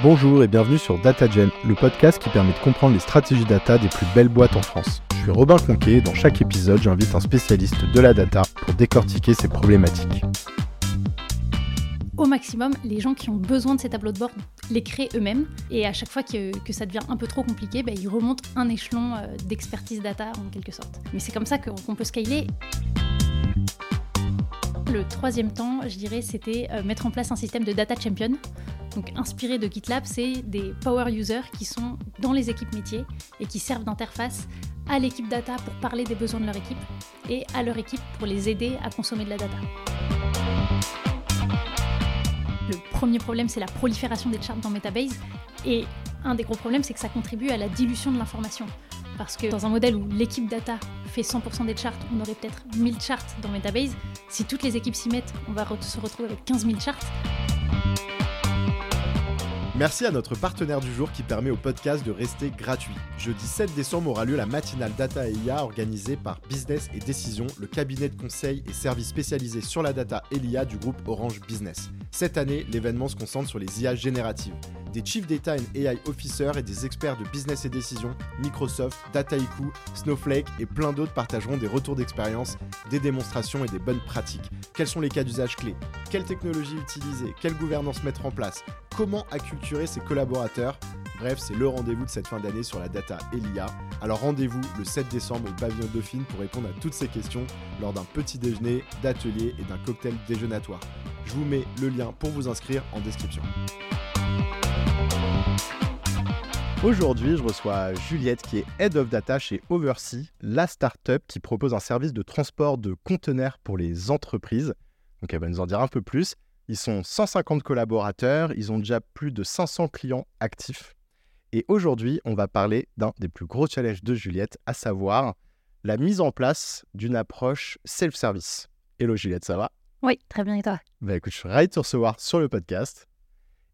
Bonjour et bienvenue sur DataGen, le podcast qui permet de comprendre les stratégies data des plus belles boîtes en France. Je suis Robin Conquet et dans chaque épisode, j'invite un spécialiste de la data pour décortiquer ces problématiques. Au maximum, les gens qui ont besoin de ces tableaux de bord les créent eux-mêmes et à chaque fois que, ça devient un peu trop compliqué, bah, ils remontent un échelon euh, d'expertise data en quelque sorte. Mais c'est comme ça qu'on peut scaler. Le troisième temps, je dirais, c'était euh, mettre en place un système de data champion. Donc inspiré de GitLab, c'est des power users qui sont dans les équipes métiers et qui servent d'interface à l'équipe data pour parler des besoins de leur équipe et à leur équipe pour les aider à consommer de la data. Le premier problème, c'est la prolifération des charts dans Metabase. Et un des gros problèmes, c'est que ça contribue à la dilution de l'information. Parce que dans un modèle où l'équipe data fait 100% des charts, on aurait peut-être 1000 charts dans Metabase. Si toutes les équipes s'y mettent, on va se retrouver avec 15 000 charts. Merci à notre partenaire du jour qui permet au podcast de rester gratuit. Jeudi 7 décembre aura lieu la matinale Data et IA organisée par Business et Décision, le cabinet de conseil et services spécialisés sur la data et l'IA du groupe Orange Business. Cette année, l'événement se concentre sur les IA génératives. Des Chief Data and AI Officers et des experts de business et décision, Microsoft, Dataiku, Snowflake et plein d'autres partageront des retours d'expérience, des démonstrations et des bonnes pratiques. Quels sont les cas d'usage clés? Quelle technologie utiliser? Quelle gouvernance mettre en place? Comment acculturer ses collaborateurs? Bref, c'est le rendez-vous de cette fin d'année sur la data et l'IA. Alors rendez-vous le 7 décembre au pavillon Dauphine pour répondre à toutes ces questions lors d'un petit déjeuner, d'atelier et d'un cocktail déjeunatoire. Je vous mets le lien pour vous inscrire en description. Aujourd'hui, je reçois Juliette qui est Head of Data chez Oversea, la startup qui propose un service de transport de conteneurs pour les entreprises. Donc elle va nous en dire un peu plus. Ils sont 150 collaborateurs, ils ont déjà plus de 500 clients actifs. Et aujourd'hui, on va parler d'un des plus gros challenges de Juliette, à savoir la mise en place d'une approche self-service. Hello Juliette, ça va? Oui, très bien et toi? Bah écoute, je suis ravi de te recevoir sur le podcast.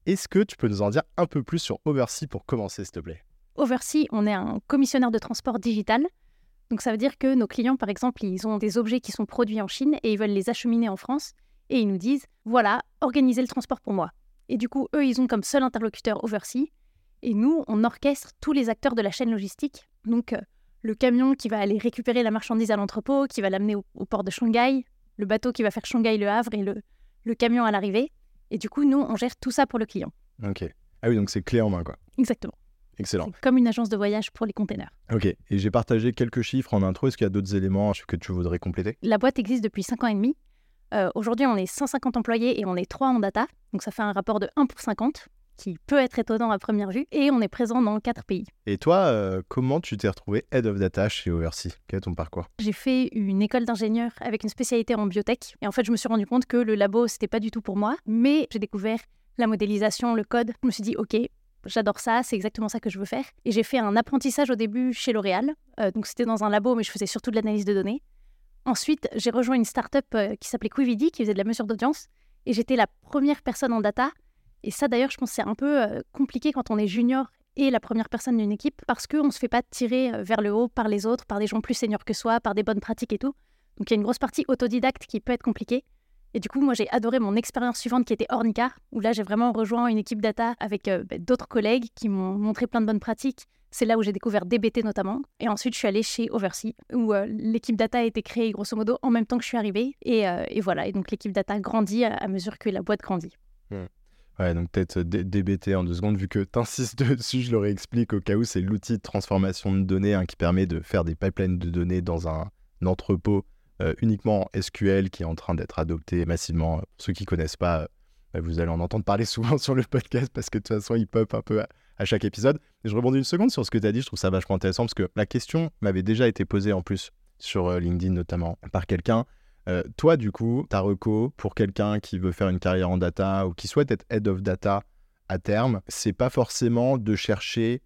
Est-ce que tu peux nous en dire un peu plus sur Oversea pour commencer, s'il te plaît? Oversea, on est un commissionnaire de transport digital. Donc ça veut dire que nos clients, par exemple, ils ont des objets qui sont produits en Chine et ils veulent les acheminer en France. Et ils nous disent, voilà, organisez le transport pour moi. Et du coup, eux, ils ont comme seul interlocuteur Oversea. Et nous, on orchestre tous les acteurs de la chaîne logistique. Donc euh, le camion qui va aller récupérer la marchandise à l'entrepôt, qui va l'amener au, port de Shanghai, le bateau qui va faire Shanghai-Le Havre et le, le camion à l'arrivée. Et du coup, nous, on gère tout ça pour le client. Ok. Ah oui, donc c'est clé en main, quoi. Exactement. Excellent. Comme une agence de voyage pour les containers. Ok. Et j'ai partagé quelques chiffres en intro. Est-ce qu'il y a d'autres éléments que tu voudrais compléter? La boîte existe depuis 5 ans et demi. Euh, aujourd'hui, on est 150 employés et on est 3 en data. Donc ça fait un rapport de 1 pour 50 qui peut être étonnant à première vue, et on est présent dans quatre pays. Et toi, euh, comment tu t'es retrouvé Head of Data chez Oversea Quel est ton parcours? J'ai fait une école d'ingénieur avec une spécialité en biotech, et en fait, je me suis rendu compte que le labo, c'était pas du tout pour moi, mais j'ai découvert la modélisation, le code. Je me suis dit, ok, j'adore ça, c'est exactement ça que je veux faire. Et j'ai fait un apprentissage au début chez L'Oréal, euh, donc c'était dans un labo, mais je faisais surtout de l'analyse de données. Ensuite, j'ai rejoint une startup euh, qui s'appelait Quividi, qui faisait de la mesure d'audience, et j'étais la première personne en data et ça, d'ailleurs, je pense que c'est un peu euh, compliqué quand on est junior et la première personne d'une équipe parce qu'on ne se fait pas tirer euh, vers le haut par les autres, par des gens plus seniors que soi, par des bonnes pratiques et tout. Donc il y a une grosse partie autodidacte qui peut être compliquée. Et du coup, moi, j'ai adoré mon expérience suivante qui était Ornica, où là, j'ai vraiment rejoint une équipe data avec euh, bah, d'autres collègues qui m'ont montré plein de bonnes pratiques. C'est là où j'ai découvert DBT notamment. Et ensuite, je suis allée chez Oversea, où l'équipe data a été créée grosso modo en même temps que je suis arrivée. Et, voilà, et donc l'équipe data grandit à, mesure que la boîte grandit. Mmh. Ouais, donc peut-être DBT en deux secondes, vu que tu insistes dessus, je le réexplique au cas où c'est l'outil de transformation de données hein, qui permet de faire des pipelines de données dans un, entrepôt euh, uniquement SQL qui est en train d'être adopté massivement. Pour ceux qui ne connaissent pas, euh, bah, vous allez en entendre parler souvent sur le podcast parce que de toute façon, il pop un peu à, chaque épisode. Je rebondis une seconde sur ce que tu as dit, je trouve ça vachement intéressant parce que la question m'avait déjà été posée en plus sur euh, LinkedIn notamment par quelqu'un. Euh, toi, du coup, ta reco pour quelqu'un qui veut faire une carrière en data ou qui souhaite être head of data à terme, c'est pas forcément de chercher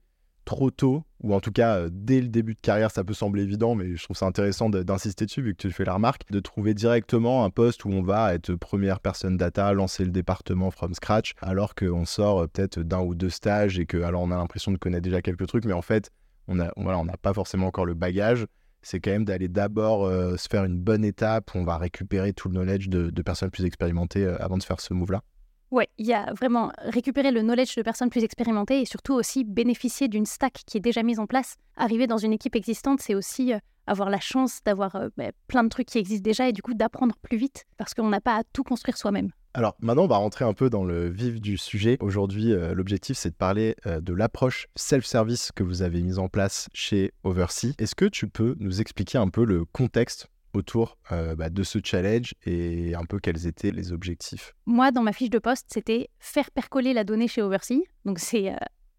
trop tôt, ou en tout cas euh, dès le début de carrière, ça peut sembler évident, mais je trouve ça intéressant d'insister dessus vu que tu fais la remarque, de trouver directement un poste où on va être première personne data, lancer le département from scratch, alors qu'on sort euh, peut-être d'un ou deux stages et que alors on a l'impression de connaître déjà quelques trucs, mais en fait on n'a pas forcément encore le bagage c'est quand même d'aller d'abord euh, se faire une bonne étape où on va récupérer tout le knowledge de, personnes plus expérimentées euh, avant de faire ce move-là Ouais, il y a vraiment récupérer le knowledge de personnes plus expérimentées et surtout aussi bénéficier d'une stack qui est déjà mise en place. Arriver dans une équipe existante, c'est aussi euh, avoir la chance d'avoir euh, bah, plein de trucs qui existent déjà et du coup d'apprendre plus vite parce qu'on n'a pas à tout construire soi-même. Alors maintenant, on va rentrer un peu dans le vif du sujet. Aujourd'hui, euh, l'objectif, c'est de parler de l'approche self-service que vous avez mise en place chez Oversea. Est-ce que tu peux nous expliquer un peu le contexte autour euh, bah, de ce challenge et un peu quels étaient les objectifs? Moi, dans ma fiche de poste, c'était faire percoler la donnée chez Oversea. Donc c'est euh,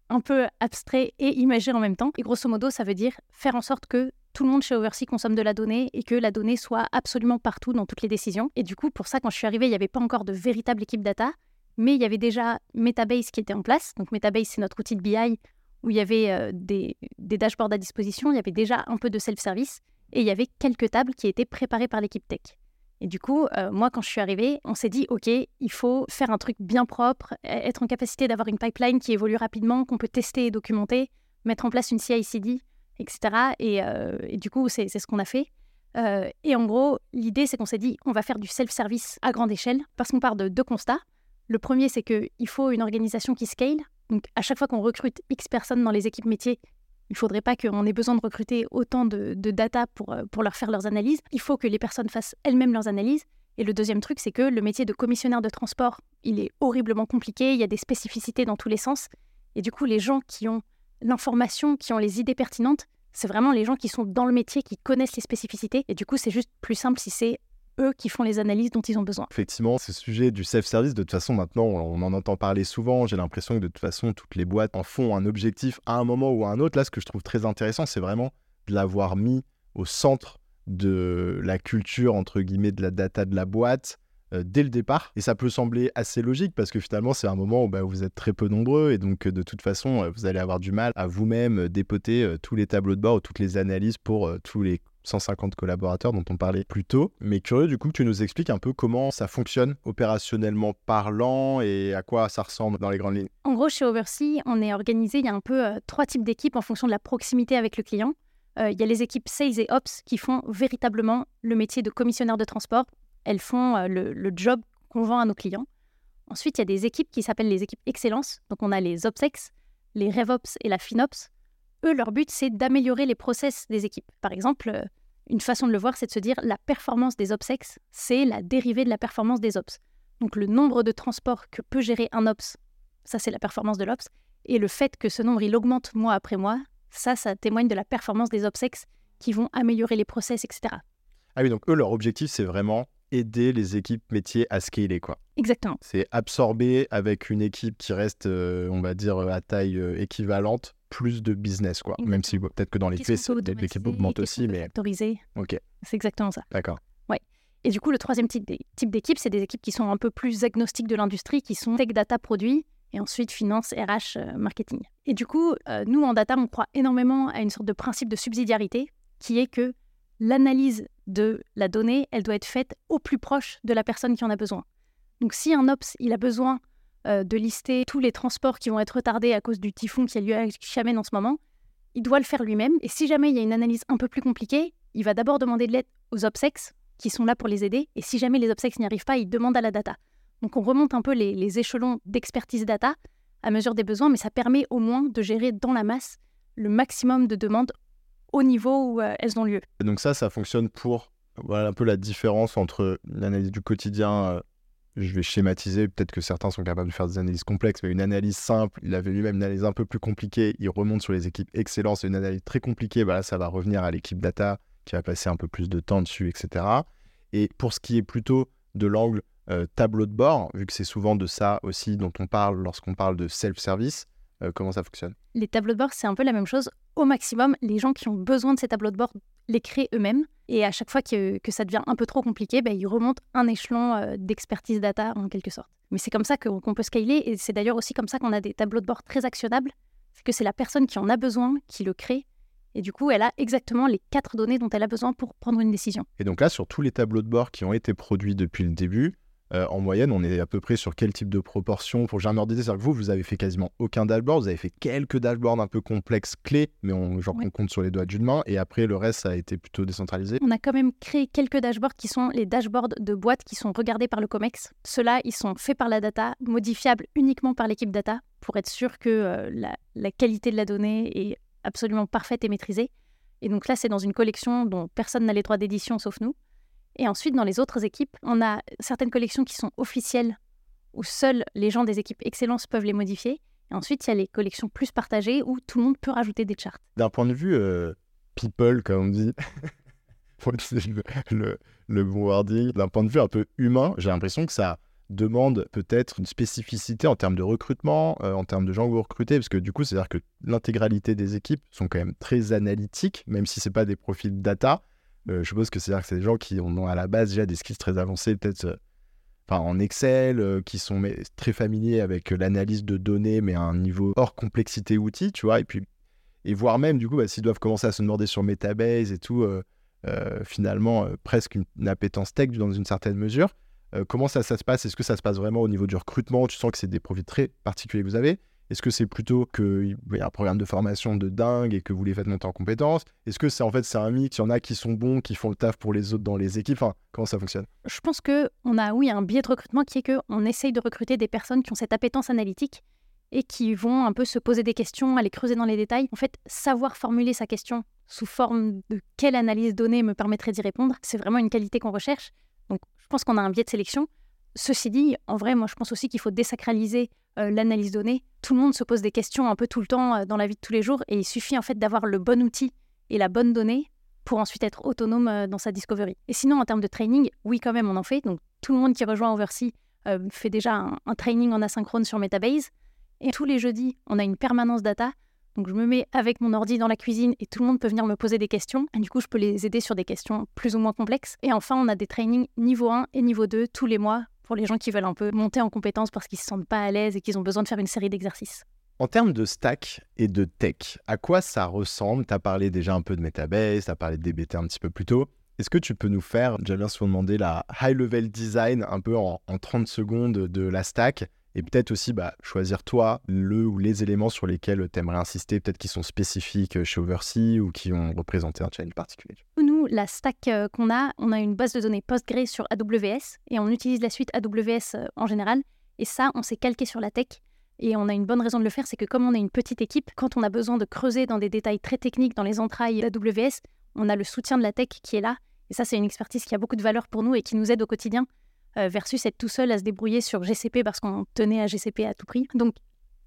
un peu abstrait et imagé en même temps. Et grosso modo, ça veut dire faire en sorte que tout le monde chez Oversea consomme de la donnée et que la donnée soit absolument partout dans toutes les décisions. Et du coup, pour ça, quand je suis arrivée, il n'y avait pas encore de véritable équipe data, mais il y avait déjà Metabase qui était en place. Donc Metabase, c'est notre outil de BI où il y avait euh, des, dashboards à disposition, il y avait déjà un peu de self-service et il y avait quelques tables qui étaient préparées par l'équipe tech. Et du coup, euh, moi, quand je suis arrivée, on s'est dit, OK, il faut faire un truc bien propre, e-, être en capacité d'avoir une pipeline qui évolue rapidement, qu'on peut tester et documenter, mettre en place une CI/CD, etc. Et, euh, et du coup, c'est ce qu'on a fait. Euh, et en gros, l'idée, c'est qu'on s'est dit, on va faire du self-service à grande échelle, parce qu'on part de deux constats. Le premier, c'est qu'il faut une organisation qui scale. Donc, à chaque fois qu'on recrute X personnes dans les équipes métiers, il ne faudrait pas qu'on ait besoin de recruter autant de, data pour, euh, pour leur faire leurs analyses. Il faut que les personnes fassent elles-mêmes leurs analyses. Et le deuxième truc, c'est que le métier de commissionnaire de transport, il est horriblement compliqué, il y a des spécificités dans tous les sens. Et du coup, les gens qui ont l'information, qui ont les idées pertinentes, c'est vraiment les gens qui sont dans le métier, qui connaissent les spécificités. Et du coup, c'est juste plus simple si c'est eux qui font les analyses dont ils ont besoin. Effectivement, ce sujet du self-service, de toute façon, maintenant, on en entend parler souvent. J'ai l'impression que de toute façon, toutes les boîtes en font un objectif à un moment ou à un autre. Là, ce que je trouve très intéressant, c'est vraiment de l'avoir mis au centre de la culture, entre guillemets, de la data de la boîte dès le départ. Et ça peut sembler assez logique parce que finalement, c'est un moment où bah, vous êtes très peu nombreux et donc de toute façon, euh, vous allez avoir du mal à vous-même dépoter euh, tous les tableaux de bord ou toutes les analyses pour tous les 150 collaborateurs dont on parlait plus tôt. Mais curieux du coup que tu nous expliques un peu comment ça fonctionne opérationnellement parlant et à quoi ça ressemble dans les grandes lignes. En gros, chez Oversea, on est organisé, il y a un peu euh, trois types d'équipes en fonction de la proximité avec le client. Euh, il y a les équipes Sales et Ops qui font véritablement le métier de commissionnaire de transport. Elles font euh, le, job qu'on vend à nos clients. Ensuite, il y a des équipes qui s'appellent les équipes Excellence. Donc on a les OpsEx, les RevOps et la FinOps eux, leur but, c'est d'améliorer les process des équipes. Par exemple, euh, une façon de le voir, c'est de se dire la performance des OPSEX, c'est la dérivée de la performance des OPS. Donc le nombre de transports que peut gérer un OPS, ça c'est la performance de l'OPS. Et le fait que ce nombre, il augmente mois après mois, ça, ça témoigne de la performance des OPSEX qui vont améliorer les process, etc. Ah oui, donc eux, leur objectif, c'est vraiment aider les équipes métiers à scaler, quoi. Exactement. C'est absorber avec une équipe qui reste, euh, on va dire, à taille euh, équivalente, plus de business, quoi. Même si peut-être que dans les faits, l'équipe augmente aussi, mais. Ok. C'est exactement ça. D'accord. Ouais. Et du coup, le troisième type d'équipe, c'est des équipes qui sont un peu plus agnostiques de l'industrie, qui sont tech, data, produits, et ensuite finance, RH, euh, marketing. Et du coup, euh, nous, en data, on croit énormément à une sorte de principe de subsidiarité, qui est que l'analyse de la donnée, elle doit être faite au plus proche de la personne qui en a besoin. Donc si un ops, il a besoin euh, de lister tous les transports qui vont être retardés à cause du typhon qui a lieu à Xiamen en ce moment, il doit le faire lui-même. Et si jamais il y a une analyse un peu plus compliquée, il va d'abord demander de l'aide aux OPSEX, qui sont là pour les aider. Et si jamais les OPSEX n'y arrivent pas, il demande à la data. Donc on remonte un peu les, échelons d'expertise data à mesure des besoins, mais ça permet au moins de gérer dans la masse le maximum de demandes au niveau où euh, elles ont lieu. donc ça, ça fonctionne pour voilà un peu la différence entre l'analyse du quotidien euh, je vais schématiser, peut-être que certains sont capables de faire des analyses complexes, mais une analyse simple, il avait lui-même une analyse un peu plus compliquée, il remonte sur les équipes excellentes, une analyse très compliquée, bah ça va revenir à l'équipe data qui va passer un peu plus de temps dessus, etc. Et pour ce qui est plutôt de l'angle euh, tableau de bord, vu que c'est souvent de ça aussi dont on parle lorsqu'on parle de self-service, euh, comment ça fonctionne? Les tableaux de bord, c'est un peu la même chose. Au maximum, les gens qui ont besoin de ces tableaux de bord les créent eux-mêmes. Et à chaque fois que, ça devient un peu trop compliqué, ben, ils remontent un échelon euh, d'expertise data en quelque sorte. Mais c'est comme ça qu'on peut scaler. Et c'est d'ailleurs aussi comme ça qu'on a des tableaux de bord très actionnables. C'est que c'est la personne qui en a besoin qui le crée. Et du coup, elle a exactement les quatre données dont elle a besoin pour prendre une décision. Et donc là, sur tous les tableaux de bord qui ont été produits depuis le début, euh, en moyenne, on est à peu près sur quel type de proportion pour jamais ordre C'est-à-dire que vous, vous avez fait quasiment aucun dashboard, vous avez fait quelques dashboards un peu complexes, clés, mais on, genre, on compte sur les doigts d'une main, et après, le reste, ça a été plutôt décentralisé. On a quand même créé quelques dashboards qui sont les dashboards de boîtes qui sont regardés par le COMEX. Ceux-là, ils sont faits par la data, modifiables uniquement par l'équipe data, pour être sûr que euh, la, la qualité de la donnée est absolument parfaite et maîtrisée. Et donc là, c'est dans une collection dont personne n'a les droits d'édition sauf nous. Et ensuite, dans les autres équipes, on a certaines collections qui sont officielles, où seuls les gens des équipes excellence peuvent les modifier. Et ensuite, il y a les collections plus partagées, où tout le monde peut rajouter des charts. D'un point de vue euh, people, comme on dit, le, le, bon wording, d'un point de vue un peu humain, j'ai l'impression que ça demande peut-être une spécificité en termes de recrutement, euh, en termes de gens que vous recrutez, parce que du coup, c'est-à-dire que l'intégralité des équipes sont quand même très analytiques, même si ce pas des profils data. Euh, je suppose que c'est-à-dire que c'est des gens qui ont à la base déjà des skills très avancés, peut-être euh, en Excel, qui sont très familiers avec l'analyse de données, mais à un niveau hors complexité outil, tu vois, et puis voire même du coup, bah, s'ils doivent commencer à se demander sur Metabase et tout, finalement presque une, une, appétence tech dans une certaine mesure. Euh, comment ça, ça se passe? Est-ce que ça se passe vraiment au niveau du recrutement? Tu sens que c'est des profils très particuliers que vous avez Est-ce que c'est plutôt qu'il y a un programme de formation de dingue et que vous les faites monter en compétences? Est-ce que c'est en fait c'est un mix Il y en a qui sont bons, qui font le taf pour les autres dans les équipes? Comment ça fonctionne? Je pense qu'on a, oui, un biais de recrutement qui est qu'on essaye de recruter des personnes qui ont cette appétence analytique et qui vont un peu se poser des questions, aller creuser dans les détails. En fait, savoir formuler sa question sous forme de quelle analyse donnée me permettrait d'y répondre, c'est vraiment une qualité qu'on recherche. Donc, je pense qu'on a un biais de sélection. Ceci dit, en vrai, moi, je pense aussi qu'il faut désacraliser euh, l'analyse donnée. Tout le monde se pose des questions un peu tout le temps euh, dans la vie de tous les jours, et il suffit en fait d'avoir le bon outil et la bonne donnée pour ensuite être autonome euh, dans sa discovery. Et sinon, en termes de training, oui, quand même, on en fait. Donc, tout le monde qui rejoint Oversea fait déjà un, un, training en asynchrone sur Metabase. Et tous les jeudis, on a une permanence data donc je me mets avec mon ordi dans la cuisine et tout le monde peut venir me poser des questions. Et du coup, je peux les aider sur des questions plus ou moins complexes. Et enfin, on a des trainings niveau 1 et niveau 2 tous les mois pour les gens qui veulent un peu monter en compétences parce qu'ils se sentent pas à l'aise et qu'ils ont besoin de faire une série d'exercices. En termes de stack et de tech, à quoi ça ressemble? Tu as parlé déjà un peu de Metabase, tu as parlé de DBT un petit peu plus tôt. Est-ce que tu peux nous faire, j'allais souvent demander la high-level design un peu en, en 30 secondes de la stack? Et peut-être aussi bah, choisir toi le ou les éléments sur lesquels tu aimerais insister, peut-être qui sont spécifiques euh, chez Oversea ou qui ont représenté un challenge particulier. Nous, la stack euh, qu'on a, on a une base de données Postgre sur AWS et on utilise la suite AWS euh, en général. Et ça, on s'est calqué sur la tech. Et on a une bonne raison de le faire, c'est que comme on est une petite équipe, quand on a besoin de creuser dans des détails très techniques dans les entrailles d'AWS, on a le soutien de la tech qui est là. Et ça, c'est une expertise qui a beaucoup de valeur pour nous et qui nous aide au quotidien. Euh, versus être tout seul à se débrouiller sur GCP parce qu'on tenait à GCP à tout prix. Donc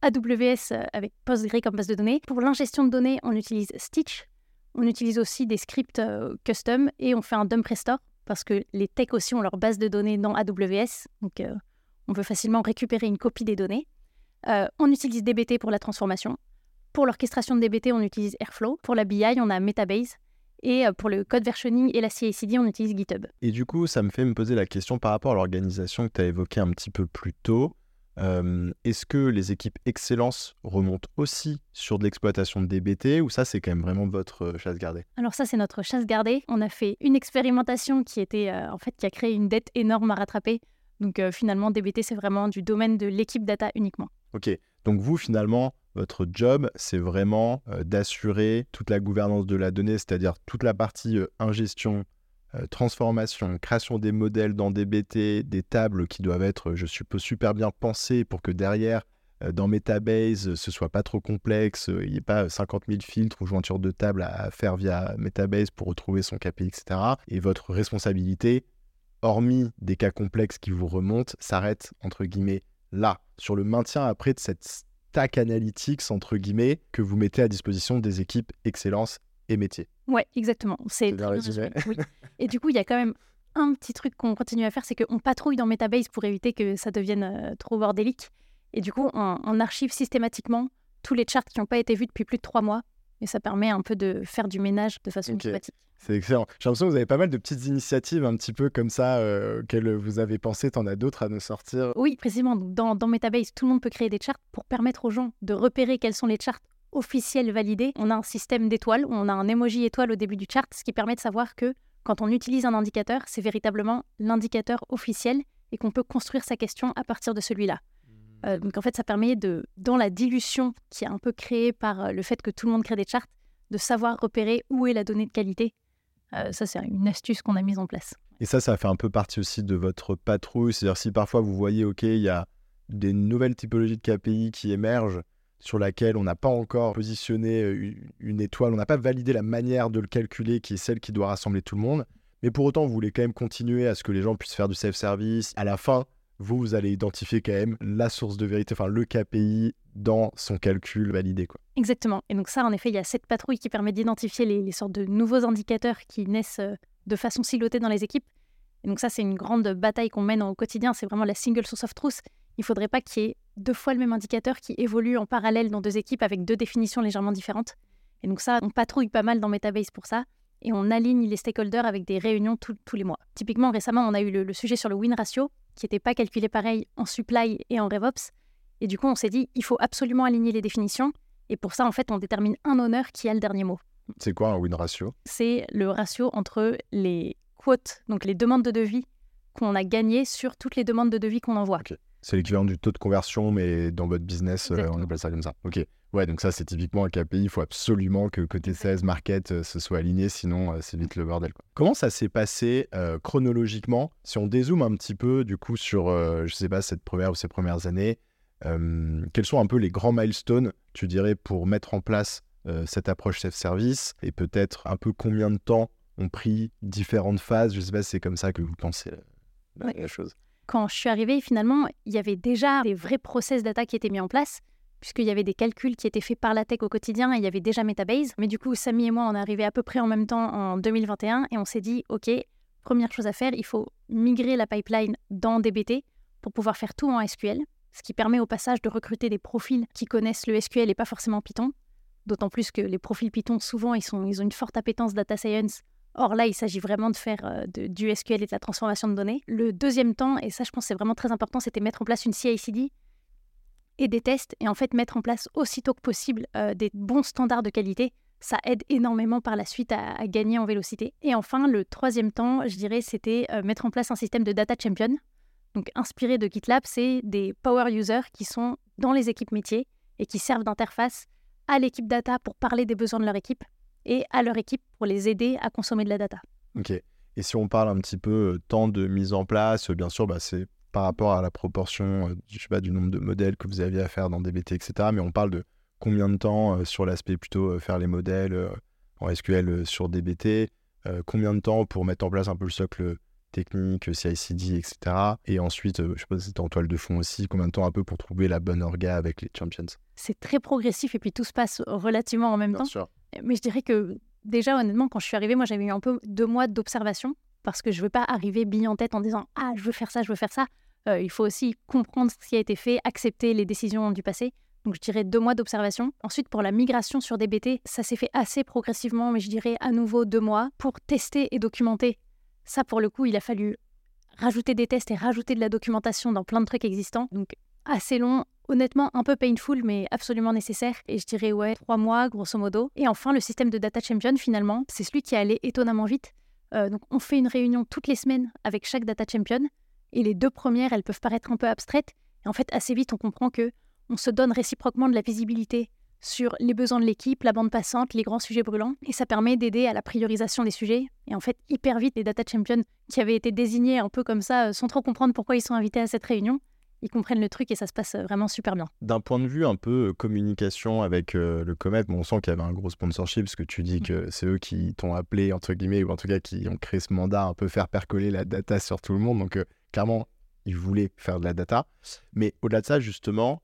AWS euh, avec Postgre comme base de données. Pour l'ingestion de données, on utilise Stitch. On utilise aussi des scripts euh, custom et on fait un dump restore parce que les techs aussi ont leur base de données dans AWS. Donc on peut facilement récupérer une copie des données. on utilise DBT pour la transformation. Pour l'orchestration de DBT, on utilise Airflow. Pour la BI, on a Metabase. Et euh, pour le code versioning et la CI/CD, on utilise GitHub. Et du coup, ça me fait me poser la question par rapport à l'organisation que tu as évoquée un petit peu plus tôt. Euh, est-ce que les équipes excellence remontent aussi sur de l'exploitation de DBT ou ça c'est quand même vraiment votre euh, chasse gardée? Alors ça c'est notre chasse gardée. On a fait une expérimentation qui était en fait qui a créé une dette énorme à rattraper. Donc finalement DBT c'est vraiment du domaine de l'équipe data uniquement. Ok. Donc vous finalement votre job, c'est vraiment euh, d'assurer toute la gouvernance de la donnée, c'est-à-dire toute la partie euh, ingestion, euh, transformation, création des modèles dans des BT, des tables qui doivent être, je suppose, super bien pensées pour que derrière, dans Metabase, ce soit pas trop complexe, il n'y ait pas 50 000 filtres ou jointures de tables à faire via Metabase pour retrouver son KPI, etc. Et votre responsabilité, hormis des cas complexes qui vous remontent, s'arrête entre guillemets là, sur le maintien après de cette stack analytics, entre guillemets, que vous mettez à disposition des équipes excellence et métier. Ouais, exactement. C'est oui. Et du coup, il y a quand même un petit truc qu'on continue à faire, c'est qu'on patrouille dans Metabase pour éviter que ça devienne euh, trop bordélique. Et du coup, on, archive systématiquement tous les charts qui n'ont pas été vus depuis plus de trois mois. Et ça permet un peu de faire du ménage de façon automatique. C'est excellent. J'ai l'impression que vous avez pas mal de petites initiatives un petit peu comme ça euh, auxquelles vous avez pensé. T'en as d'autres à nous sortir? Oui, précisément. Dans, dans Metabase, tout le monde peut créer des charts pour permettre aux gens de repérer quels sont les charts officiels validés. On a un système d'étoiles où on a un emoji étoile au début du chart, ce qui permet de savoir que quand on utilise un indicateur, c'est véritablement l'indicateur officiel et qu'on peut construire sa question à partir de celui-là. Euh, donc en fait, ça permet de, dans la dilution qui est un peu créée par euh, le fait que tout le monde crée des charts, de savoir repérer où est la donnée de qualité. Euh, ça, c'est une astuce qu'on a mise en place. Et ça, ça fait un peu partie aussi de votre patrouille. C'est-à-dire si parfois vous voyez, OK, il y a des nouvelles typologies de KPI qui émergent sur laquelle on n'a pas encore positionné une étoile, on n'a pas validé la manière de le calculer qui est celle qui doit rassembler tout le monde. Mais pour autant, vous voulez quand même continuer à ce que les gens puissent faire du self-service. À la fin, vous, vous allez identifier quand même la source de vérité, enfin le KPI dans son calcul validé. Quoi. Exactement. Et donc ça, en effet, il y a cette patrouille qui permet d'identifier les, sortes de nouveaux indicateurs qui naissent euh, de façon silotée dans les équipes. Et donc ça, c'est une grande bataille qu'on mène au quotidien. C'est vraiment la single source of truth. Il ne faudrait pas qu'il y ait deux fois le même indicateur qui évolue en parallèle dans deux équipes avec deux définitions légèrement différentes. Et donc ça, on patrouille pas mal dans Metabase pour ça et on aligne les stakeholders avec des réunions tous les mois. Typiquement, récemment, on a eu le sujet sur le win ratio, qui n'était pas calculé pareil en supply et en RevOps. Et du coup, on s'est dit, il faut absolument aligner les définitions. Et pour ça, en fait, on détermine un honneur qui a le dernier mot. C'est quoi un win ratio? C'est le ratio entre les quotes, donc les demandes de devis qu'on a gagnées sur toutes les demandes de devis qu'on envoie. C'est l'équivalent du taux de conversion, mais dans votre business, euh, on appelle ça comme ça. Ok. Ouais, donc ça, c'est typiquement un KPI. Il faut absolument que côté 16 market euh, se soit aligné, sinon euh, c'est vite le bordel. Comment ça s'est passé euh, chronologiquement? Si on dézoome un petit peu, du coup, sur, je sais pas, cette première ou ces premières années, quels sont un peu les grands milestones, tu dirais, pour mettre en place cette approche self-service et peut-être un peu combien de temps ont pris différentes phases? Je sais pas c'est comme ça que vous pensez la chose. Quand je suis arrivée, finalement, il y avait déjà des vrais process data qui étaient mis en place puisqu'il y avait des calculs qui étaient faits par la tech au quotidien et il y avait déjà Metabase. Mais du coup, Samy et moi, on est arrivés à peu près en même temps en 2021 et on s'est dit, OK, première chose à faire, il faut migrer la pipeline dans DBT pour pouvoir faire tout en SQL, ce qui permet au passage de recruter des profils qui connaissent le SQL et pas forcément Python. D'autant plus que les profils Python, souvent, ils, sont, ils ont une forte appétence data science. Or là, il s'agit vraiment de faire euh, du SQL et de la transformation de données. Le deuxième temps, et ça je pense c'est vraiment très important, c'était mettre en place une CI/CD et des tests et en fait mettre en place aussitôt que possible euh, des bons standards de qualité. Ça aide énormément par la suite à, gagner en vélocité. Et enfin, le troisième temps, je dirais, c'était euh, mettre en place un système de data champion. Donc inspiré de GitLab, c'est des power users qui sont dans les équipes métiers et qui servent d'interface à l'équipe data pour parler des besoins de leur équipe et à leur équipe pour les aider à consommer de la data. Ok. Et si on parle un petit peu euh, temps de mise en place, bien sûr, bah, c'est par rapport à la proportion euh, je sais pas, du nombre de modèles que vous aviez à faire dans DBT, etc. Mais on parle de combien de temps euh, sur l'aspect plutôt euh, faire les modèles en SQL sur DBT, combien de temps pour mettre en place un peu le socle technique, CI/CD, etc. Et ensuite, je sais pas si c'était en toile de fond aussi, combien de temps un peu pour trouver la bonne orga avec les champions C'est très progressif et puis tout se passe relativement en même Bien temps. Sûr. Mais je dirais que déjà, honnêtement, quand je suis arrivée, moi j'avais eu un peu deux mois d'observation parce que je ne veux pas arriver bille en tête en disant Ah, je veux faire ça, je veux faire ça. Euh, il faut aussi comprendre ce qui a été fait, accepter les décisions du passé. Donc je dirais deux mois d'observation. Ensuite, pour la migration sur DBT, ça s'est fait assez progressivement, mais je dirais à nouveau deux mois pour tester et documenter. Ça, pour le coup, il a fallu rajouter des tests et rajouter de la documentation dans plein de trucs existants. Donc assez long, honnêtement un peu painful, mais absolument nécessaire. Et je dirais ouais, trois mois grosso modo. Et enfin, le système de Data Champion, finalement, c'est celui qui est allé étonnamment vite. Euh, donc on fait une réunion toutes les semaines avec chaque Data Champion. Et les deux premières, elles peuvent paraître un peu abstraites. Et en fait, assez vite, on comprend que on se donne réciproquement de la visibilité sur les besoins de l'équipe, la bande passante, les grands sujets brûlants, et ça permet d'aider à la priorisation des sujets. Et en fait, hyper vite, les data champions qui avaient été désignés un peu comme ça, euh, sans trop comprendre pourquoi ils sont invités à cette réunion, ils comprennent le truc et ça se passe euh, vraiment super bien. D'un point de vue un peu euh, communication avec le Comet, bon, on sent qu'il y avait un gros sponsorship parce que tu dis mm. que c'est eux qui t'ont appelé, entre guillemets, ou en tout cas qui ont créé ce mandat, un peu faire percoler la data sur tout le monde. Donc, clairement, ils voulaient faire de la data. Mais au-delà de ça, justement,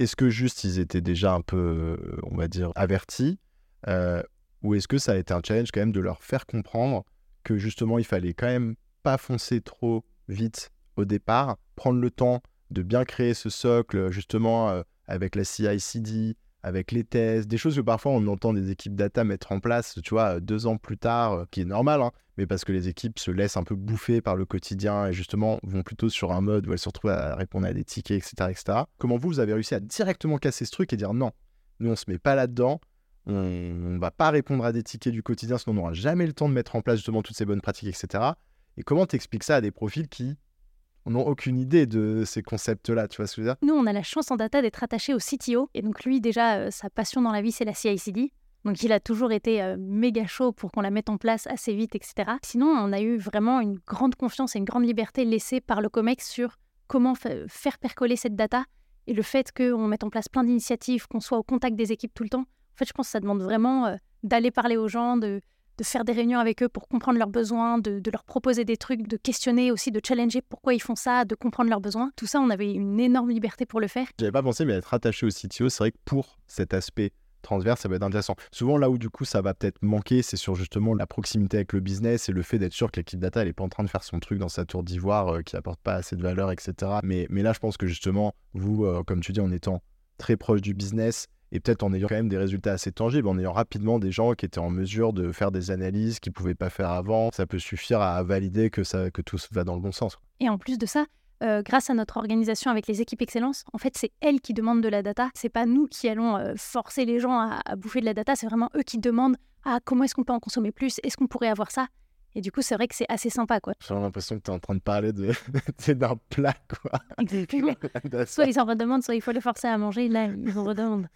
est-ce que juste ils étaient déjà un peu, euh, on va dire, avertis euh, Ou est-ce que ça a été un challenge quand même de leur faire comprendre que justement, il fallait quand même pas foncer trop vite au départ, prendre le temps de bien créer ce socle, justement, euh, avec la CI/CD, avec les tests, des choses que parfois on entend des équipes data mettre en place, tu vois, deux ans plus tard, euh, qui est normal, hein, mais parce que les équipes se laissent un peu bouffer par le quotidien et justement vont plutôt sur un mode où elles se retrouvent à répondre à des tickets, etc. Comment vous, vous avez réussi à directement casser ce truc et dire non, nous on se met pas là-dedans, on, ne va pas répondre à des tickets du quotidien, sinon on n'aura jamais le temps de mettre en place justement toutes ces bonnes pratiques, etc. Et comment tu expliques ça à des profils qui n'ont aucune idée de ces concepts-là, tu vois ce que je veux dire? Nous, on a la chance en data d'être attaché au CTO. Et donc, lui, déjà, euh, sa passion dans la vie, c'est la CI/CD. Donc, il a toujours été euh, méga chaud pour qu'on la mette en place assez vite, etc. Sinon, on a eu vraiment une grande confiance et une grande liberté laissée par le COMEX sur comment faire percoler cette data et le fait qu'on mette en place plein d'initiatives, qu'on soit au contact des équipes tout le temps. En fait, je pense que ça demande vraiment euh, d'aller parler aux gens, de, de faire des réunions avec eux pour comprendre leurs besoins, de, leur proposer des trucs, de questionner aussi, de challenger pourquoi ils font ça, de comprendre leurs besoins. Tout ça, on avait une énorme liberté pour le faire. J'avais pas pensé, mais être attaché au CTO, c'est vrai que pour cet aspect transverse, ça va être intéressant. Souvent, là où du coup ça va peut-être manquer, c'est sur justement la proximité avec le business et le fait d'être sûr que l'équipe data, elle n'est pas en train de faire son truc dans sa tour d'ivoire euh, qui apporte pas assez de valeur, etc. Mais, là, je pense que justement, vous, euh, comme tu dis, en étant très proche du business, et peut-être en ayant quand même des résultats assez tangibles, en ayant rapidement des gens qui étaient en mesure de faire des analyses qu'ils ne pouvaient pas faire avant, ça peut suffire à valider que, ça, que tout va dans le bon sens. Et en plus de ça, euh, grâce à notre organisation avec les équipes excellence, en fait, c'est elles qui demandent de la data. C'est pas nous qui allons euh, forcer les gens à, à, bouffer de la data. C'est vraiment eux qui demandent ah, comment est-ce qu'on peut en consommer plus? Est-ce qu'on pourrait avoir ça? Et du coup, c'est vrai que c'est assez sympa, quoi. J'ai l'impression que tu es en train de parler de... d'un plat, quoi. Exactement. soit ils en redemandent, soit il faut les forcer à manger. Là, ils en redemandent.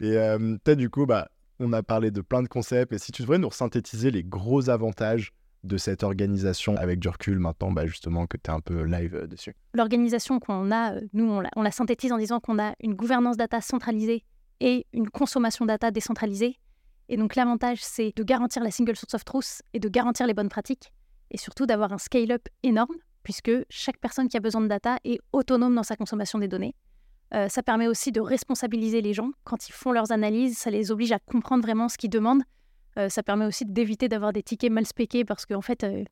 Et euh, du coup, bah, on a parlé de plein de concepts. Et si tu devrais nous synthétiser les gros avantages de cette organisation avec du recul maintenant, bah, justement, que tu es un peu live euh, dessus L'organisation qu'on a, euh, nous, la, on la synthétise en disant qu'on a une gouvernance data centralisée et une consommation data décentralisée. Et donc l'avantage, c'est de garantir la single source of truth et de garantir les bonnes pratiques. Et surtout d'avoir un scale-up énorme, puisque chaque personne qui a besoin de data est autonome dans sa consommation des données. Euh, ça permet aussi de responsabiliser les gens. Quand ils font leurs analyses, ça les oblige à comprendre vraiment ce qu'ils demandent. Euh, ça permet aussi d'éviter d'avoir des tickets mal spéqués parce qu'en fait, euh,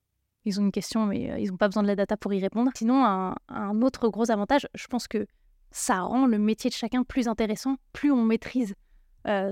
ils ont une question, mais ils n'ont pas besoin de la data pour y répondre. Sinon, un, autre gros avantage, je pense que ça rend le métier de chacun plus intéressant. Plus on maîtrise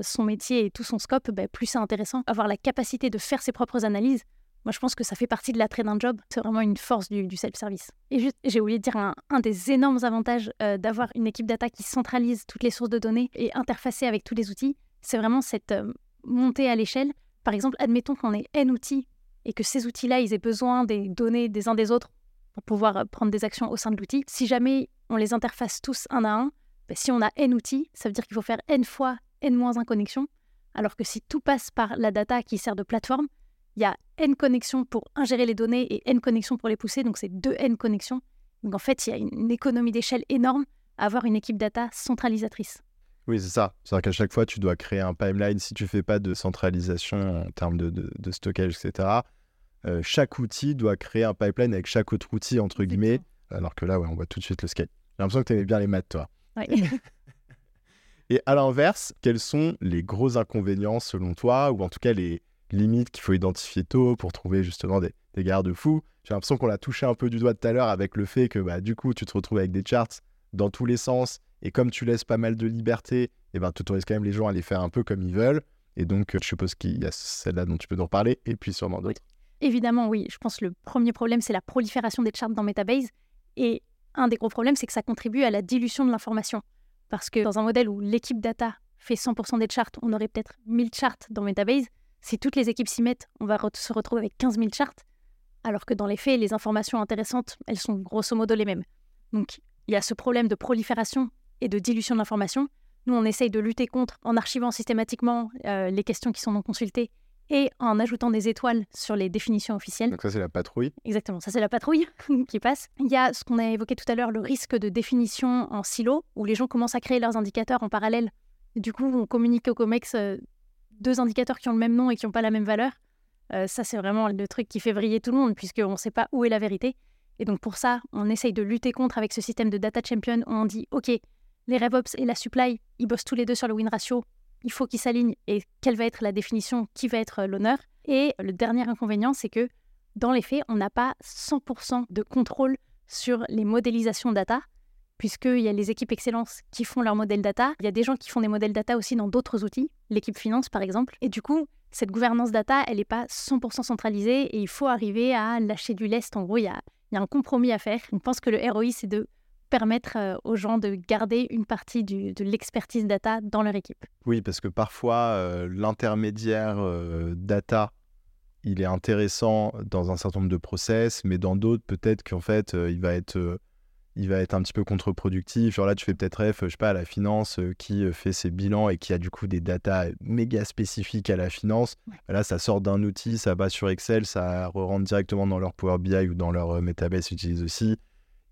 son métier et tout son scope, bah, plus c'est intéressant. Avoir la capacité de faire ses propres analyses, moi, je pense que ça fait partie de l'attrait d'un job. C'est vraiment une force du, self-service. Et j'ai oublié de dire un, des énormes avantages euh, d'avoir une équipe data qui centralise toutes les sources de données et interfacée avec tous les outils. C'est vraiment cette euh, montée à l'échelle. Par exemple, admettons qu'on ait N outils et que ces outils-là, ils aient besoin des données des uns des autres pour pouvoir euh, prendre des actions au sein de l'outil. Si jamais on les interface tous un à un, ben, si on a N outils, ça veut dire qu'il faut faire N fois N-1 connexions. Alors que si tout passe par la data qui sert de plateforme, il y a N connexions pour ingérer les données et N connexions pour les pousser, donc c'est deux N connexions. Donc en fait, il y a une économie d'échelle énorme à avoir une équipe data centralisatrice. Oui, c'est ça. C'est-à-dire qu'à chaque fois, tu dois créer un pipeline. Si tu ne fais pas de centralisation en termes de, stockage, etc., euh, chaque outil doit créer un pipeline avec chaque autre outil, entre guillemets. Alors que là, ouais, on voit tout de suite le scale. J'ai l'impression que tu aimais bien les maths, toi. Et à l'inverse, quels sont les gros inconvénients selon toi, ou en tout cas les, limites qu'il faut identifier tôt pour trouver justement des, garde-fous. J'ai l'impression qu'on l'a touché un peu du doigt tout à l'heure avec le fait que bah, du coup, tu te retrouves avec des charts dans tous les sens. Et comme tu laisses pas mal de liberté, et eh ben, tu autorises quand même les gens à les faire un peu comme ils veulent. Et donc, je suppose qu'il y a celle-là dont tu peux nous reparler, et puis sûrement d'autres. Évidemment, oui. Je pense que le premier problème, c'est la prolifération des charts dans Metabase. Et un des gros problèmes, c'est que ça contribue à la dilution de l'information. Parce que dans un modèle où l'équipe data fait 100% des charts, on aurait peut-être 1000 charts dans Metabase si toutes les équipes s'y mettent, on va se retrouver avec 15 000 charts, alors que dans les faits, les informations intéressantes, elles sont grosso modo les mêmes. Donc, il y a ce problème de prolifération et de dilution de l'information. Nous, on essaye de lutter contre en archivant systématiquement euh, les questions qui sont non consultées et en ajoutant des étoiles sur les définitions officielles. Donc ça, c'est la patrouille. Exactement, ça, c'est la patrouille qui passe. Il y a ce qu'on a évoqué tout à l'heure, le risque de définition en silo, où les gens commencent à créer leurs indicateurs en parallèle. Du coup, on communique au COMEX euh, deux indicateurs qui ont le même nom et qui n'ont pas la même valeur, euh, ça c'est vraiment le truc qui fait vriller tout le monde puisqu'on ne sait pas où est la vérité. Et donc pour ça, on essaye de lutter contre avec ce système de data champion où on dit ok, les RevOps et la supply, ils bossent tous les deux sur le win ratio, il faut qu'ils s'alignent et quelle va être la définition, qui va être l'honneur? Et le dernier inconvénient, c'est que dans les faits, on n'a pas 100% de contrôle sur les modélisations data puisqu'il y a les équipes excellence qui font leur modèle data. Il y a des gens qui font des modèles data aussi dans d'autres outils, l'équipe finance par exemple. Et du coup, cette gouvernance data, elle n'est pas 100% centralisée et il faut arriver à lâcher du lest. En gros, il y a, un compromis à faire. On pense que le ROI, c'est de permettre euh, aux gens de garder une partie de l'expertise data dans leur équipe. Oui, parce que parfois, euh, l'intermédiaire euh, data il est intéressant dans un certain nombre de process, mais dans d'autres, peut-être qu'en fait, il va être il va être un petit peu contre-productif. Genre là, tu fais peut-être ref, je sais pas, à la finance euh, qui euh, fait ses bilans et qui a du coup des datas méga spécifiques à la finance. Là, ça sort d'un outil, ça va sur Excel, ça rentre directement dans leur Power BI ou dans leur euh, Metabase, utilisent aussi.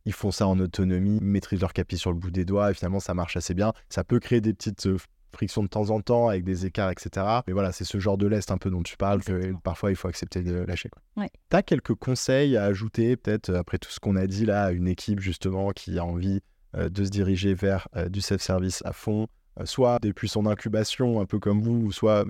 Ils font ça en autonomie, maîtrisent leur capi sur le bout des doigts et finalement, ça marche assez bien. Ça peut créer des petites frictions de temps en temps avec des écarts, etc. Mais voilà, c'est ce genre de lest un peu dont tu parles que parfois il faut accepter de lâcher. Ouais. Tu as quelques conseils à ajouter, peut-être euh, après tout ce qu'on a dit là, à une équipe justement qui a envie euh, de se diriger vers euh, du self-service à fond, euh, soit depuis son incubation, un peu comme vous, ou soit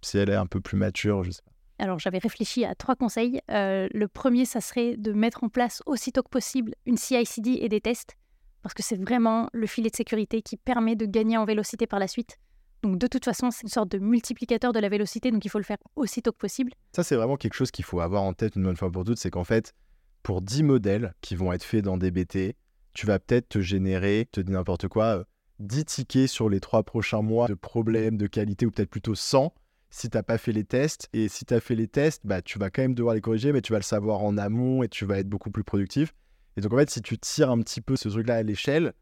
si elle est un peu plus mature, je sais pas. Alors, j'avais réfléchi à trois conseils. Le premier, ça serait de mettre en place aussitôt que possible une CI/CD et des tests, parce que c'est vraiment le filet de sécurité qui permet de gagner en vélocité par la suite. Donc, de toute façon, c'est une sorte de multiplicateur de la vélocité, donc il faut le faire aussitôt que possible. Ça, c'est vraiment quelque chose qu'il faut avoir en tête une bonne fois pour toutes, c'est qu'en fait, pour 10 modèles qui vont être faits dans DBT, tu vas peut-être te générer, te dis n'importe quoi, euh, 10 tickets sur les trois prochains mois de problèmes de qualité, ou peut-être plutôt 100 si tu n'as pas fait les tests. Et si tu as fait les tests, bah, tu vas quand même devoir les corriger, mais tu vas le savoir en amont et tu vas être beaucoup plus productif. Et donc, en fait, si tu tires un petit peu ce truc-là à l'échelle,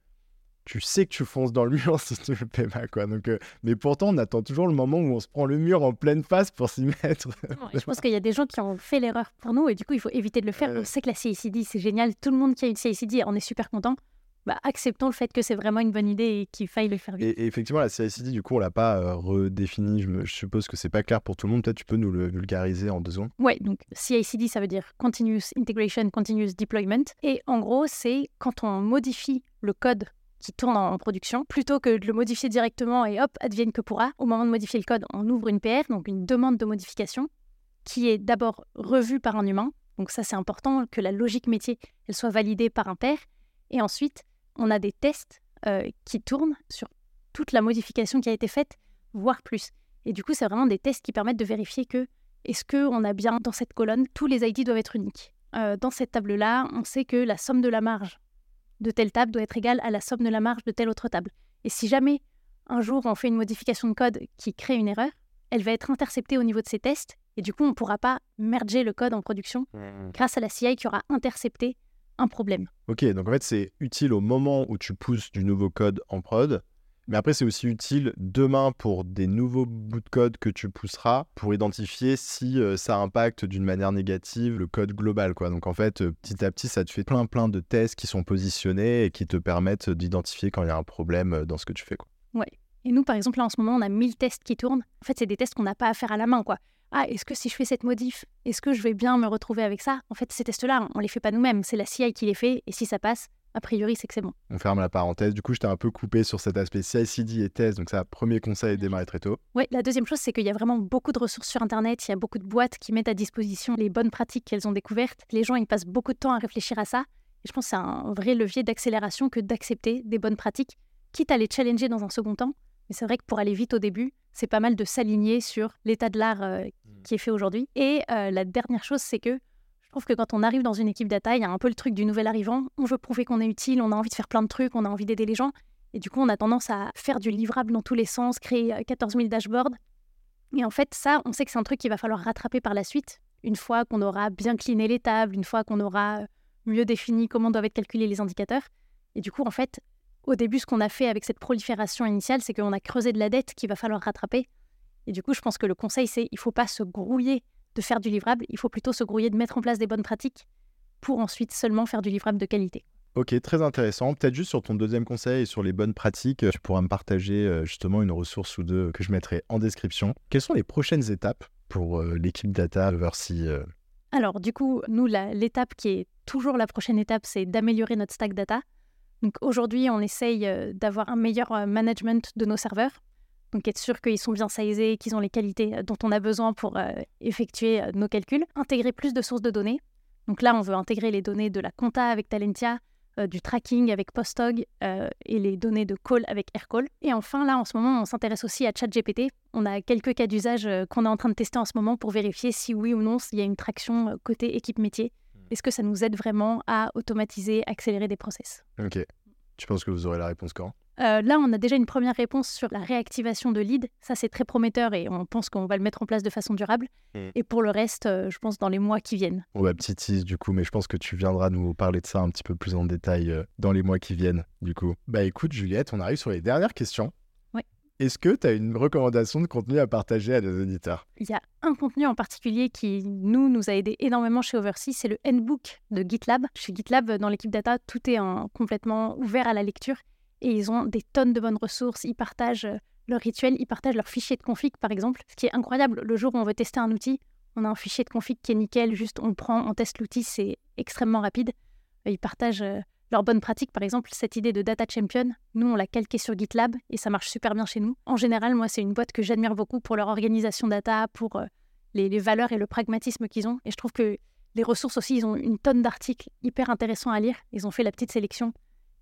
tu sais que tu fonces dans le mur si tu le fais pas, quoi. Donc, euh, mais pourtant, on attend toujours le moment où on se prend le mur en pleine face pour s'y mettre. Et je pense qu'il y a des gens qui ont fait l'erreur pour nous, et du coup, il faut éviter de le faire. On sait que la CI/CD, c'est génial. Tout le monde qui a une CI/CD, on est super content. Bah, acceptons le fait que c'est vraiment une bonne idée et qu'il faille le faire vite. Et, et effectivement, la CICD, du coup, on l'a pas euh, redéfinie. Je, me- je suppose que c'est pas clair pour tout le monde. Peut-être tu peux nous le vulgariser en deux secondes. Ouais, donc CI/CD, ça veut dire Continuous Integration, Continuous Deployment. Et en gros, c'est quand on modifie le code qui tourne en en production, plutôt que de le modifier directement et hop, advienne que pourra. Au moment de modifier le code, on ouvre une PR, donc une demande de modification, qui est d'abord revue par un humain. Donc ça, c'est important que la logique métier, elle soit validée par un pair. Et ensuite, on a des tests euh, qui tournent sur toute la modification qui a été faite, voire plus. Et du coup, c'est vraiment des tests qui permettent de vérifier que est-ce qu'on a bien dans cette colonne, tous les ID doivent être uniques. Euh, dans cette table-là, on sait que la somme de la marge de telle table doit être égale à la somme de la marge de telle autre table. Et si jamais un jour on fait une modification de code qui crée une erreur, elle va être interceptée au niveau de ces tests et du coup on ne pourra pas merger le code en production grâce à la CI qui aura intercepté un problème. Ok, donc en fait, c'est utile au moment où tu pousses du nouveau code en prod. Mais après, c'est aussi utile demain pour des nouveaux bouts de code que tu pousseras pour identifier si euh, ça impacte d'une manière négative le code global. Quoi. Donc en fait, euh, petit à petit, ça te fait plein plein de tests qui sont positionnés et qui te permettent d'identifier quand il y a un problème euh, dans ce que tu fais. Quoi. Et nous, par exemple, là en ce moment, on a 1000 tests qui tournent. En fait, c'est des tests qu'on n'a pas à faire à la main, quoi. Ah, est-ce que si je fais cette modif, est-ce que je vais bien me retrouver avec ça? En fait, ces tests-là, on les fait pas nous-mêmes. C'est la CI qui les fait. Et si ça passe, a priori, c'est que c'est bon. On ferme la parenthèse. Du coup, je t'ai un peu coupé sur cet aspect CI/CD et test. Donc ça, premier conseil, démarrer très tôt. Oui, la deuxième chose, c'est qu'il y a vraiment beaucoup de ressources sur Internet. Il y a beaucoup de boîtes qui mettent à disposition les bonnes pratiques qu'elles ont découvertes. Les gens, ils passent beaucoup de temps à réfléchir à ça. Et je pense que c'est un vrai levier d'accélération que d'accepter des bonnes pratiques, quitte à les challenger dans un second temps. Mais c'est vrai que pour aller vite au début, c'est pas mal de s'aligner sur l'état de l'art euh, qui est fait aujourd'hui. Et euh, la dernière chose, c'est que je trouve que quand on arrive dans une équipe data, il y a un peu le truc du nouvel arrivant. On veut prouver qu'on est utile, on a envie de faire plein de trucs, on a envie d'aider les gens. Et du coup, on a tendance à faire du livrable dans tous les sens, créer euh, 14 000 dashboards. Et en fait, ça, on sait que c'est un truc qu'il va falloir rattraper par la suite, une fois qu'on aura bien cliné les tables, une fois qu'on aura euh, mieux défini comment doivent être calculés les indicateurs. Et du coup, en fait, au début, ce qu'on a fait avec cette prolifération initiale, c'est qu'on a creusé de la dette qu'il va falloir rattraper. Et du coup, je pense que le conseil, c'est il faut pas se grouiller de faire du livrable, il faut plutôt se grouiller de mettre en place des bonnes pratiques pour ensuite seulement faire du livrable de qualité. Ok, très intéressant. Peut-être juste sur ton deuxième conseil et sur les bonnes pratiques, tu pourras me partager euh, justement une ressource ou deux que je mettrai en description. Quelles sont les prochaines étapes pour euh, l'équipe data euh, Alors, du coup, nous, l'étape qui est toujours la prochaine étape, c'est d'améliorer notre stack data. Aujourd'hui, on essaye euh, d'avoir un meilleur euh, management de nos serveurs. Donc, être sûr qu'ils sont bien sizés, qu'ils ont les qualités euh, dont on a besoin pour effectuer nos calculs. Intégrer plus de sources de données. Donc là, on veut intégrer les données de la compta avec Talentia, du tracking avec Postog et les données de call avec Aircall. Et enfin, là, en ce moment, on s'intéresse aussi à ChatGPT. On a quelques cas d'usage qu'on est en train de tester en ce moment pour vérifier si oui ou non il y a une traction côté équipe métier. Est-ce que ça nous aide vraiment à automatiser, accélérer des process? Ok. Tu penses que vous aurez la réponse quand? Euh, là, on a déjà une première réponse sur la réactivation de lead. Ça, c'est très prometteur et on pense qu'on va le mettre en place de façon durable. Mm. Et pour le reste, euh, je pense dans les mois qui viennent. On va petit tease du coup, mais je pense que tu viendras nous parler de ça un petit peu plus en détail euh, dans les mois qui viennent du coup. Bah écoute Juliette, on arrive sur les dernières questions. Est-ce que tu as une recommandation de contenu à partager à nos auditeurs? Il y a un contenu en particulier qui, nous, nous a aidé énormément chez Oversea, c'est le Handbook de GitLab. Chez GitLab, dans l'équipe data, tout est en- complètement ouvert à la lecture et ils ont des tonnes de bonnes ressources. Ils partagent euh, leurs rituels, ils partagent leurs fichiers de config, par exemple. Ce qui est incroyable, le jour où on veut tester un outil, on a un fichier de config qui est nickel, juste on prend, on teste l'outil, c'est extrêmement rapide. Ils partagent leurs bonnes pratiques, par exemple, cette idée de data champion, nous, on l'a calqué sur GitLab et ça marche super bien chez nous. En général, moi, c'est une boîte que j'admire beaucoup pour leur organisation data, pour euh, les, valeurs et le pragmatisme qu'ils ont. Et je trouve que les ressources aussi, ils ont une tonne d'articles hyper intéressants à lire. Ils ont fait la petite sélection.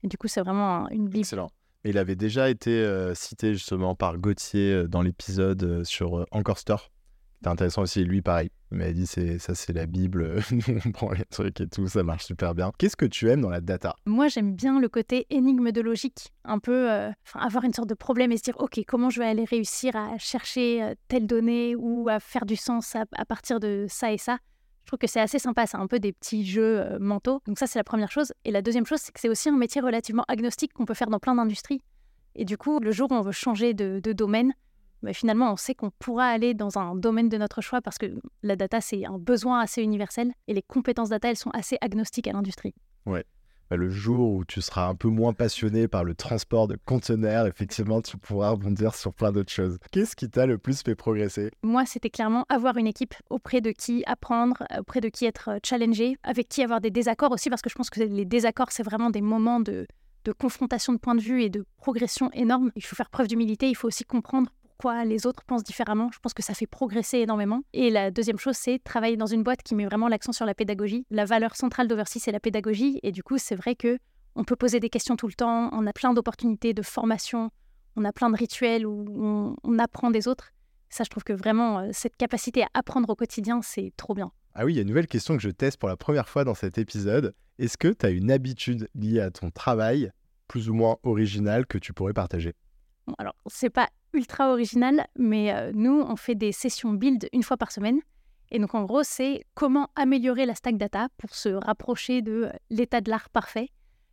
Et du coup, c'est vraiment un- une bible. Excellent. Mais il avait déjà été euh, cité justement par Gauthier euh, dans l'épisode sur Encore Store. C'était intéressant aussi, lui pareil. Il m'a dit c'est ça c'est la Bible, nous on prend les trucs et tout, ça marche super bien. Qu'est-ce que tu aimes dans la data? Moi, j'aime bien le côté énigme de logique, un peu euh, avoir une sorte de problème et se dire, OK, comment je vais aller réussir à chercher euh, telle donnée ou à faire du sens à, partir de ça et ça? Je trouve que c'est assez sympa, c'est un peu des petits jeux euh, mentaux. Donc ça, c'est la première chose. Et la deuxième chose, c'est que c'est aussi un métier relativement agnostique qu'on peut faire dans plein d'industries. Et du coup, le jour où on veut changer de domaine, bah, finalement, on sait qu'on pourra aller dans un domaine de notre choix parce que la data, c'est un besoin assez universel et les compétences data, elles sont assez agnostiques à l'industrie. Bah, Le jour où tu seras un peu moins passionné par le transport de conteneurs, effectivement, tu pourras rebondir sur plein d'autres choses. Qu'est-ce qui t'a le plus fait progresser? Moi, c'était clairement avoir une équipe auprès de qui apprendre, auprès de qui être euh, challengé, avec qui avoir des désaccords aussi, parce que je pense que les désaccords, c'est vraiment des moments de, de confrontation de points de vue et de progression énorme. Il faut faire preuve d'humilité, il faut aussi comprendre pourquoi les autres pensent différemment. Je pense que ça fait progresser énormément. Et la deuxième chose, c'est travailler dans une boîte qui met vraiment l'accent sur la pédagogie. La valeur centrale d'Oversea, c'est la pédagogie. Et du coup, c'est vrai que on peut poser des questions tout le temps, on a plein d'opportunités de formation, on a plein de rituels où on, on apprend des autres. Ça, je trouve que vraiment, euh, cette capacité à apprendre au quotidien, c'est trop bien. Ah oui, il y a une nouvelle question que je teste pour la première fois dans cet épisode. Est-ce que tu as une habitude liée à ton travail, plus ou moins originale, que tu pourrais partager? Bon, alors, c'est pas ultra original, mais euh, nous, on fait des sessions build une fois par semaine. Et donc, en gros, c'est comment améliorer la stack data pour se rapprocher de euh, l'état de l'art parfait.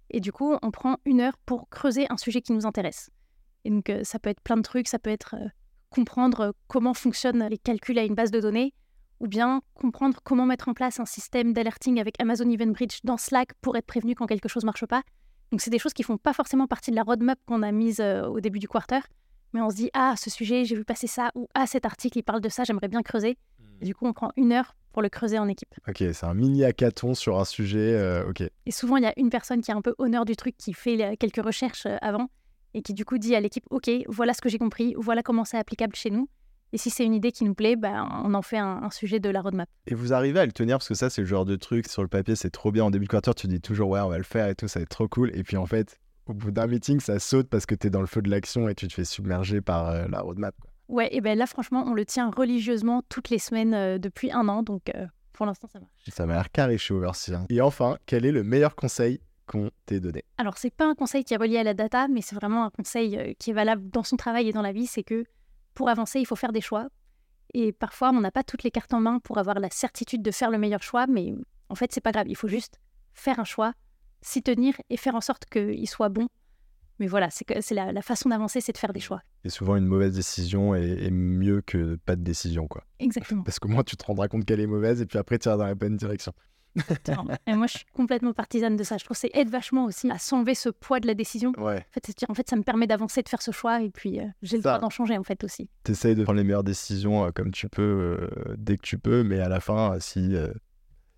Et du coup, on prend une heure pour creuser un sujet qui nous intéresse. Et donc, euh, ça peut être plein de trucs, ça peut être comprendre comment fonctionnent les calculs à une base de données, ou bien comprendre comment mettre en place un système d'alerting avec Amazon Event Bridge dans Slack pour être prévenu quand quelque chose marche pas. Donc, c'est des choses qui font pas forcément partie de la roadmap qu'on a mise au début du quarter, mais on se dit ah ce sujet j'ai vu passer ça ou ah cet article il parle de ça j'aimerais bien creuser. Et du coup, on prend une heure pour le creuser en équipe. Ok, c'est un mini hackathon sur un sujet. euh, ok. Et souvent, il y a une personne qui est un peu honneur du truc, qui fait quelques recherches euh, avant, et qui du coup dit à l'équipe, OK, voilà ce que j'ai compris, voilà comment c'est applicable chez nous. Et si c'est une idée qui nous plaît, bah, on en fait un, un sujet de la roadmap. Et vous arrivez à le tenir parce que ça, c'est le genre de truc sur le papier, c'est trop bien. En début de quarter, tu dis toujours, ouais, on va le faire et tout, ça va être trop cool. Et puis en fait, au bout d'un meeting, ça saute parce que tu es dans le feu de l'action et tu te fais submerger par euh, la roadmap. quoi. Ouais, et ben là, franchement, on le tient religieusement toutes les semaines euh, depuis un an, donc euh, pour l'instant, ça marche. Ça m'a l'air carré chez Oversea. hein. Et enfin, quel est le meilleur conseil qu'on t'ait donné? Alors, c'est pas un conseil qui est relié à la data, mais c'est vraiment un conseil euh, qui est valable dans son travail et dans la vie. C'est que pour avancer, il faut faire des choix. Et parfois, on n'a pas toutes les cartes en main pour avoir la certitude de faire le meilleur choix, mais en fait, c'est pas grave. Il faut juste faire un choix, s'y tenir et faire en sorte qu'il soit bon. Mais voilà, c'est que- la, la façon d'avancer, c'est de faire des choix. Et souvent, une mauvaise décision est, est mieux que pas de décision, quoi. Exactement. Parce qu'au moins, tu te rendras compte qu'elle est mauvaise et puis après, tu iras dans la bonne direction. Et moi, je suis complètement partisane de ça. Je trouve que c'est aide vachement aussi à s'enlever ce poids de la décision. Ouais. En fait, en ça me permet d'avancer, de faire ce choix, et puis euh, j'ai le droit d'en changer, en fait, aussi. T'essayes de prendre les meilleures décisions euh, comme tu peux, euh, dès que tu peux, mais à la fin, si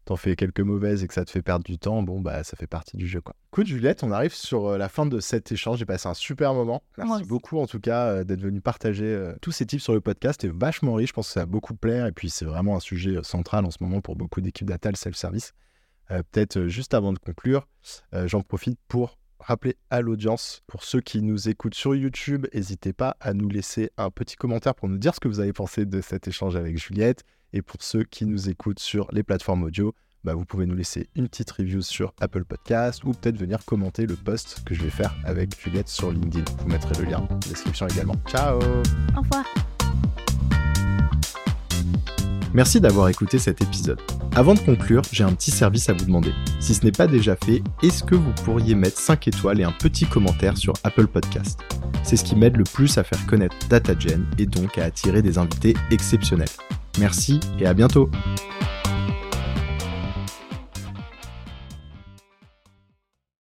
t'en fais quelques mauvaises et que ça te fait perdre du temps, bon, bah, ça fait partie du jeu, quoi. Écoute, Juliette, on arrive sur euh, la fin de cet échange. J'ai passé un super moment. Merci beaucoup, en tout cas, euh, d'être venu partager euh, tous ces tips sur le podcast. C'est vachement riche. Je pense que ça va beaucoup plaire. Et puis, c'est vraiment un sujet central en ce moment pour beaucoup d'équipes data, le self-service. Euh, Peut-être juste avant de conclure, euh, j'en profite pour rappeler à l'audience, pour ceux qui nous écoutent sur YouTube, n'hésitez pas à nous laisser un petit commentaire pour nous dire ce que vous avez pensé de cet échange avec Juliette. Et pour ceux qui nous écoutent sur les plateformes audio, bah, vous pouvez nous laisser une petite review sur Apple Podcast ou peut-être venir commenter le post que je vais faire avec Juliette sur LinkedIn. Je vous mettrai le lien en description également. Ciao Au revoir. Merci d'avoir écouté cet épisode. Avant de conclure, j'ai un petit service à vous demander. Si ce n'est pas déjà fait, est-ce que vous pourriez mettre 5 étoiles et un petit commentaire sur Apple Podcast C'est ce qui m'aide le plus à faire connaître DataGen et donc à attirer des invités exceptionnels. Merci et à bientôt.